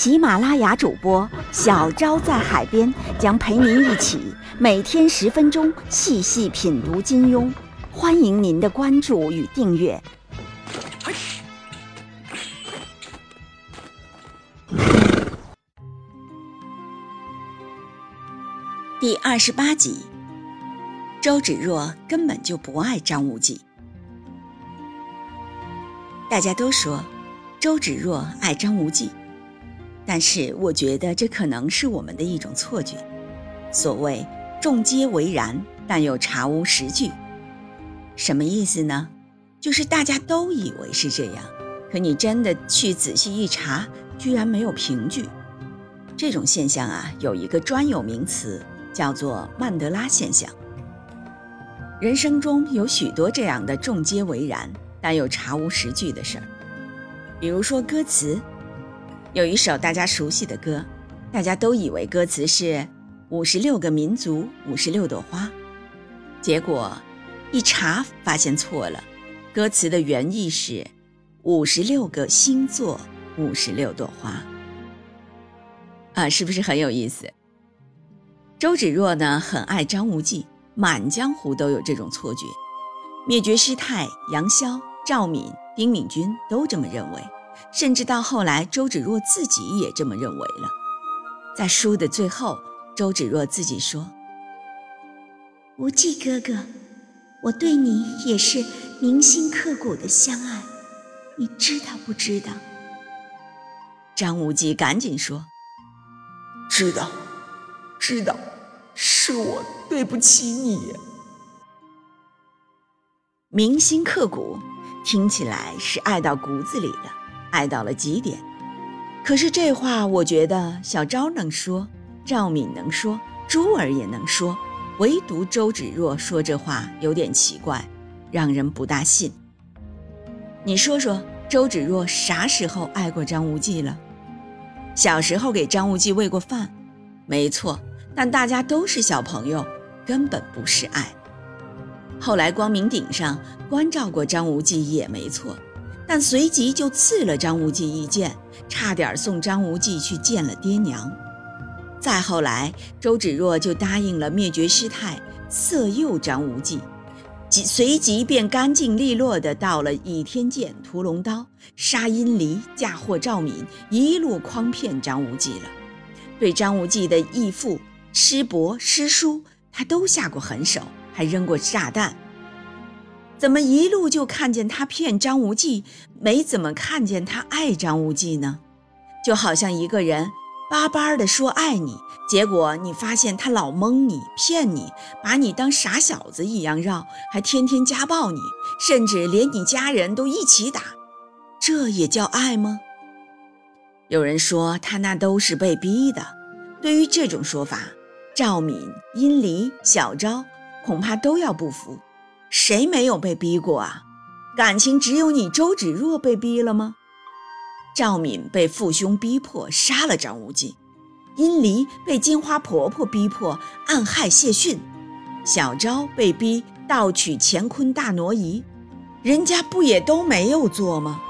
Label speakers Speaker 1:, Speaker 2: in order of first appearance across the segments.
Speaker 1: 喜马拉雅主播小昭在海边将陪您一起每天十分钟细细品读金庸，欢迎您的关注与订阅。第二十八集，周芷若根本就不爱张无忌。大家都说周芷若爱张无忌，但是我觉得这可能是我们的一种错觉。所谓众皆为然，但又查无实据，什么意思呢？就是大家都以为是这样，可你真的去仔细一查，居然没有凭据。这种现象啊，有一个专有名词。叫做曼德拉现象。人生中有许多这样的众皆为然，但又查无实据的事儿。比如说歌词，有一首大家熟悉的歌，大家都以为歌词是“五十六个民族，五十六朵花”，结果一查发现错了，歌词的原意是“五十六个星座，五十六朵花”。啊，是不是很有意思？周芷若呢，很爱张无忌，满江湖都有这种错觉。灭绝师太杨逍、赵敏、丁敏君都这么认为，甚至到后来，周芷若自己也这么认为了。在书的最后，周芷若自己说：“
Speaker 2: 无忌哥哥，我对你也是铭心刻骨的相爱，你知道不知道？”
Speaker 1: 张无忌赶紧说：“
Speaker 3: 知道。”知道，是我对不起你。
Speaker 1: 铭心刻骨，听起来是爱到骨子里了，爱到了极点。可是这话，我觉得小昭能说，赵敏能说，珠儿也能说，唯独周芷若说这话有点奇怪，让人不大信。你说说，周芷若啥时候爱过张无忌了？小时候给张无忌喂过饭，没错。但大家都是小朋友，根本不是爱。后来光明顶上关照过张无忌也没错，但随即就刺了张无忌一剑，差点送张无忌去见了爹娘。再后来，周芷若就答应了灭绝师太色诱张无忌，即随即便干净利落的到了倚天剑、屠龙刀，杀殷离，嫁祸赵敏，一路诓骗张无忌了。对张无忌的义父。师伯、师叔，他都下过狠手，还扔过炸弹。怎么一路就看见他骗张无忌，没怎么看见他爱张无忌呢？就好像一个人巴巴的说爱你，结果你发现他老蒙你、骗你，把你当傻小子一样绕，还天天家暴你，甚至连你家人都一起打，这也叫爱吗？有人说他那都是被逼的。对于这种说法，赵敏、殷离、小昭恐怕都要不服，谁没有被逼过啊？感情只有你周芷若被逼了吗？赵敏被父兄逼迫杀了张无忌，殷离被金花婆婆逼迫暗害谢逊，小昭被逼盗取乾坤大挪移，人家不也都没有做吗？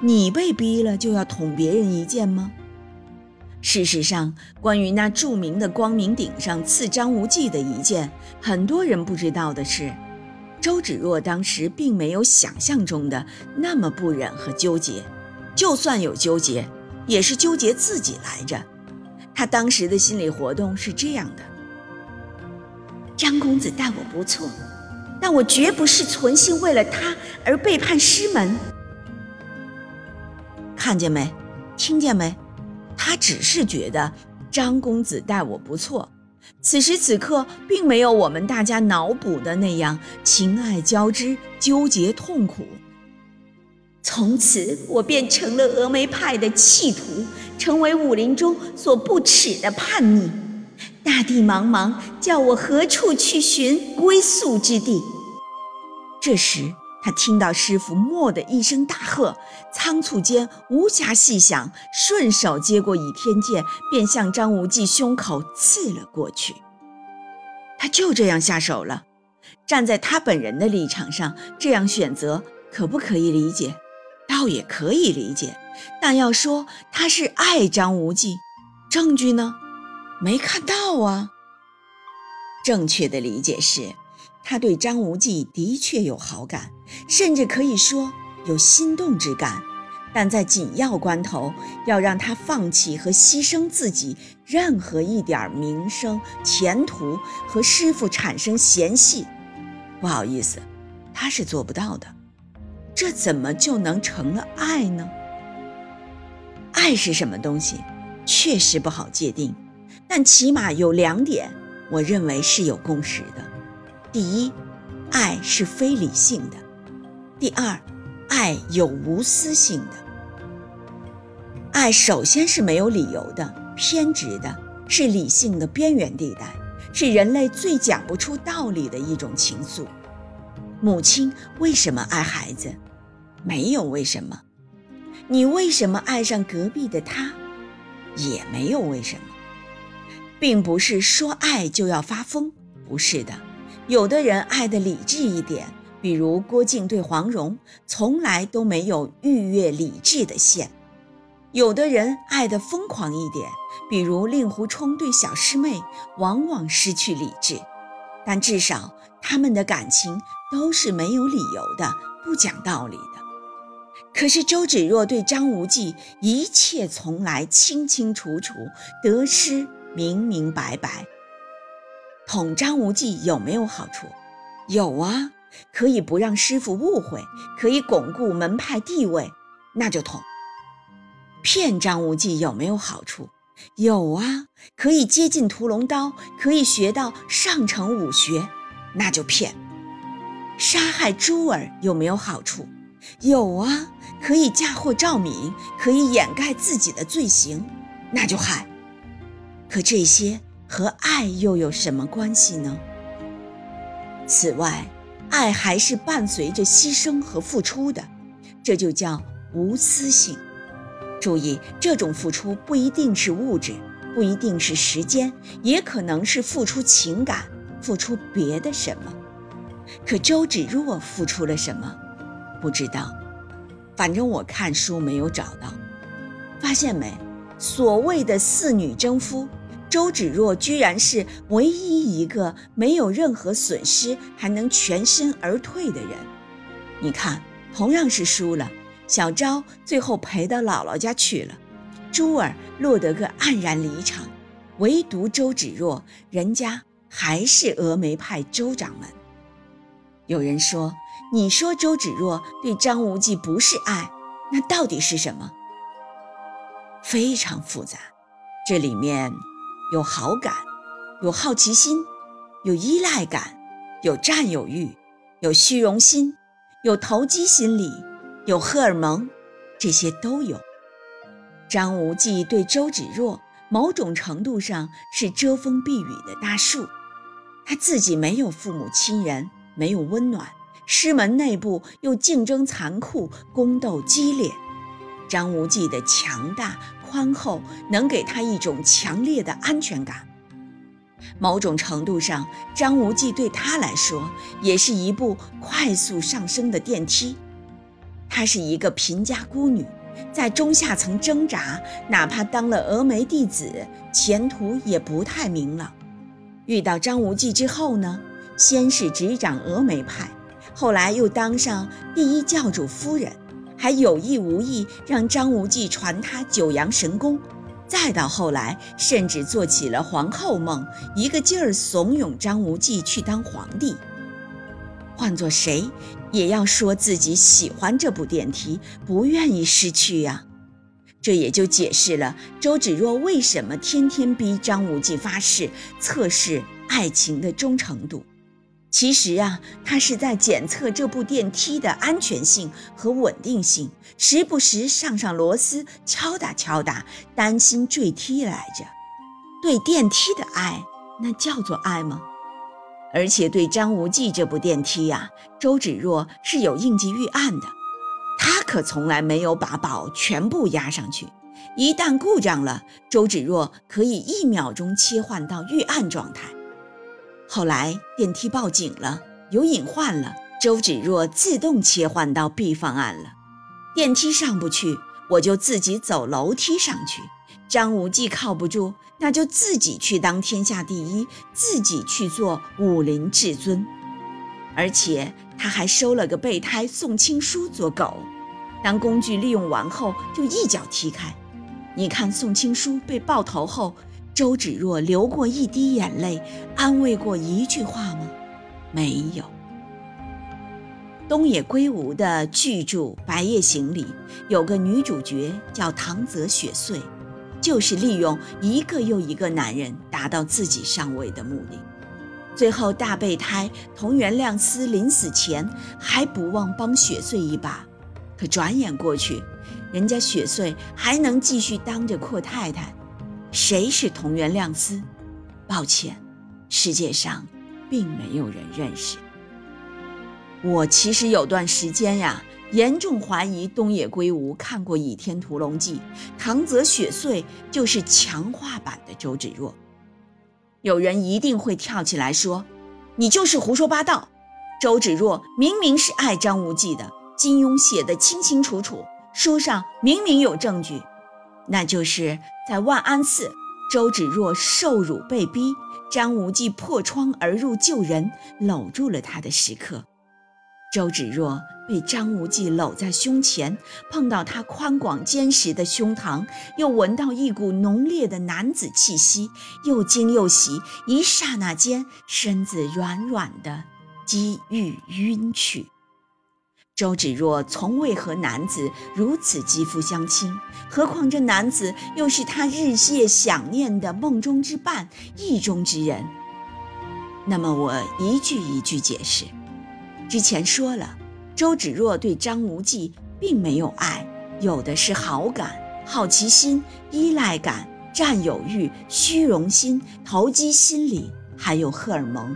Speaker 1: 你被逼了就要捅别人一剑吗？事实上，关于那著名的光明顶上刺张无忌的一剑，很多人不知道的是，周芷若当时并没有想象中的那么不忍和纠结，就算有纠结，也是纠结自己来着。他当时的心理活动是这样的：
Speaker 2: 张公子待我不错，但我绝不是存心为了他而背叛师门。
Speaker 1: 看见没？听见没？他只是觉得张公子待我不错，此时此刻并没有我们大家脑补的那样情爱交织、纠结痛苦。
Speaker 2: 从此我便成了峨眉派的弃徒，成为武林中所不耻的叛逆。大地茫茫，叫我何处去寻归宿之地？
Speaker 1: 这时，他听到师傅“蓦”的一声大喝，仓促间无暇细想，顺手接过倚天剑，便向张无忌胸口刺了过去。他就这样下手了。站在他本人的立场上，这样选择可不可以理解？倒也可以理解。但要说他是爱张无忌，证据呢？没看到啊。正确的理解是，他对张无忌的确有好感，甚至可以说有心动之感。但在紧要关头，要让他放弃和牺牲自己任何一点名声、前途和师傅产生嫌隙，不好意思，他是做不到的。这怎么就能成了爱呢？爱是什么东西，确实不好界定。但起码有两点，我认为是有共识的：第一，爱是非理性的；第二，爱有无私性的。爱首先是没有理由的、偏执的，是理性的边缘地带，是人类最讲不出道理的一种情愫。母亲为什么爱孩子？没有为什么。你为什么爱上隔壁的他？也没有为什么。并不是说爱就要发疯，不是的。有的人爱的理智一点，比如郭靖对黄蓉，从来都没有逾越理智的线；有的人爱的疯狂一点，比如令狐冲对小师妹，往往失去理智。但至少他们的感情都是没有理由的，不讲道理的。可是周芷若对张无忌，一切从来清清楚楚，得失。明明白白，捅张无忌有没有好处？有啊，可以不让师傅误会，可以巩固门派地位，那就捅。骗张无忌有没有好处？有啊，可以接近屠龙刀，可以学到上乘武学，那就骗。杀害珠儿有没有好处？有啊，可以嫁祸赵敏，可以掩盖自己的罪行，那就害。可这些和爱又有什么关系呢？此外，爱还是伴随着牺牲和付出的，这就叫无私性。注意，这种付出不一定是物质，不一定是时间，也可能是付出情感，付出别的什么。可周芷若付出了什么？不知道。反正我看书没有找到。发现没？所谓的四女争夫。周芷若居然是唯一一个没有任何损失还能全身而退的人。你看，同样是输了，小昭最后赔到姥姥家去了，珠儿落得个黯然离场，唯独周芷若，人家还是峨眉派周掌门。有人说，你说周芷若对张无忌不是爱，那到底是什么？非常复杂，这里面。有好感，有好奇心，有依赖感，有占有欲，有虚荣心，有投机心理，有荷尔蒙，这些都有。张无忌对周芷若，某种程度上是遮风避雨的大树。他自己没有父母亲人，没有温暖，师门内部又竞争残酷，宫斗激烈。张无忌的强大。宽厚能给他一种强烈的安全感。某种程度上，张无忌对他来说也是一部快速上升的电梯。她是一个贫家孤女，在中下层挣扎，哪怕当了峨眉弟子，前途也不太明朗。遇到张无忌之后呢，先是执掌峨眉派，后来又当上第一教主夫人。还有意无意让张无忌传他九阳神功，再到后来，甚至做起了皇后梦，一个劲儿怂恿张无忌去当皇帝。换做谁，也要说自己喜欢这部电梯，不愿意失去呀。这也就解释了周芷若为什么天天逼张无忌发誓，测试爱情的忠诚度。其实啊，他是在检测这部电梯的安全性和稳定性，时不时上上螺丝，敲打敲打，担心坠梯来着。对电梯的爱，那叫做爱吗？而且对张无忌这部电梯呀，周芷若是有应急预案的，他可从来没有把宝全部压上去。一旦故障了，周芷若可以一秒钟切换到预案状态。后来电梯报警了，有隐患了，周芷若自动切换到 B 方案了。电梯上不去，我就自己走楼梯上去。张无忌靠不住，那就自己去当天下第一，自己去做武林至尊。而且他还收了个备胎宋青书做狗，当工具利用完后，就一脚踢开。你看宋青书被爆头后。周芷若流过一滴眼泪，安慰过一句话吗？没有。东野圭吾的巨著《白夜行》里有个女主角叫唐泽雪穗，就是利用一个又一个男人达到自己上位的目的。最后大备胎桐原亮司临死前还不忘帮雪穗一把，可转眼过去，人家雪穗还能继续当着阔太太。谁是同源亮司？抱歉，世界上并没有人认识。我其实有段时间呀，严重怀疑东野圭吾看过《倚天屠龙记》，唐泽雪穗就是强化版的周芷若。有人一定会跳起来说：“你就是胡说八道！周芷若明明是爱张无忌的，金庸写的清清楚楚，书上明明有证据。”那就是在万安寺，周芷若受辱被逼，张无忌破窗而入救人，搂住了她的时刻。周芷若被张无忌搂在胸前，碰到他宽广坚实的胸膛，又闻到一股浓烈的男子气息，又惊又喜，一刹那间，身子软软的，几欲晕去。周芷若从未和男子如此肌肤相亲，何况这男子又是她日夜想念的梦中之伴、意中之人。那么我一句一句解释。之前说了，周芷若对张无忌并没有爱，有的是好感、好奇心、依赖感、占有欲、虚荣心、投机心理，还有荷尔蒙。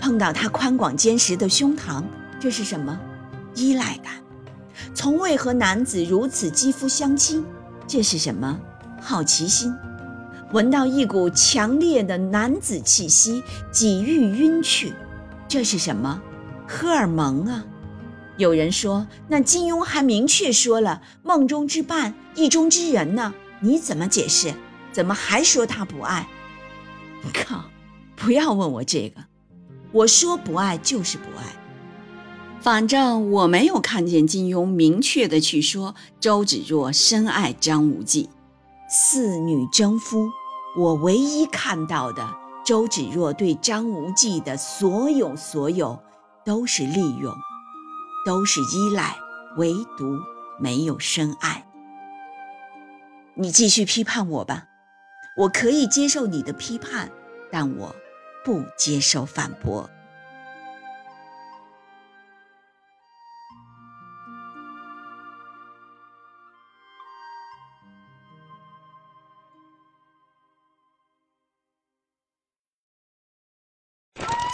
Speaker 1: 碰到他宽广坚实的胸膛，这是什么？依赖感，从未和男子如此肌肤相亲，这是什么？好奇心，闻到一股强烈的男子气息，几欲晕去，这是什么？荷尔蒙啊！有人说，那金庸还明确说了梦中之伴、意中之人呢，你怎么解释？怎么还说他不爱？靠！不要问我这个，我说不爱就是不爱。反正我没有看见金庸明确的去说周芷若深爱张无忌，四女争夫，我唯一看到的周芷若对张无忌的所有所有都是利用，都是依赖，唯独没有深爱。你继续批判我吧，我可以接受你的批判，但我不接受反驳。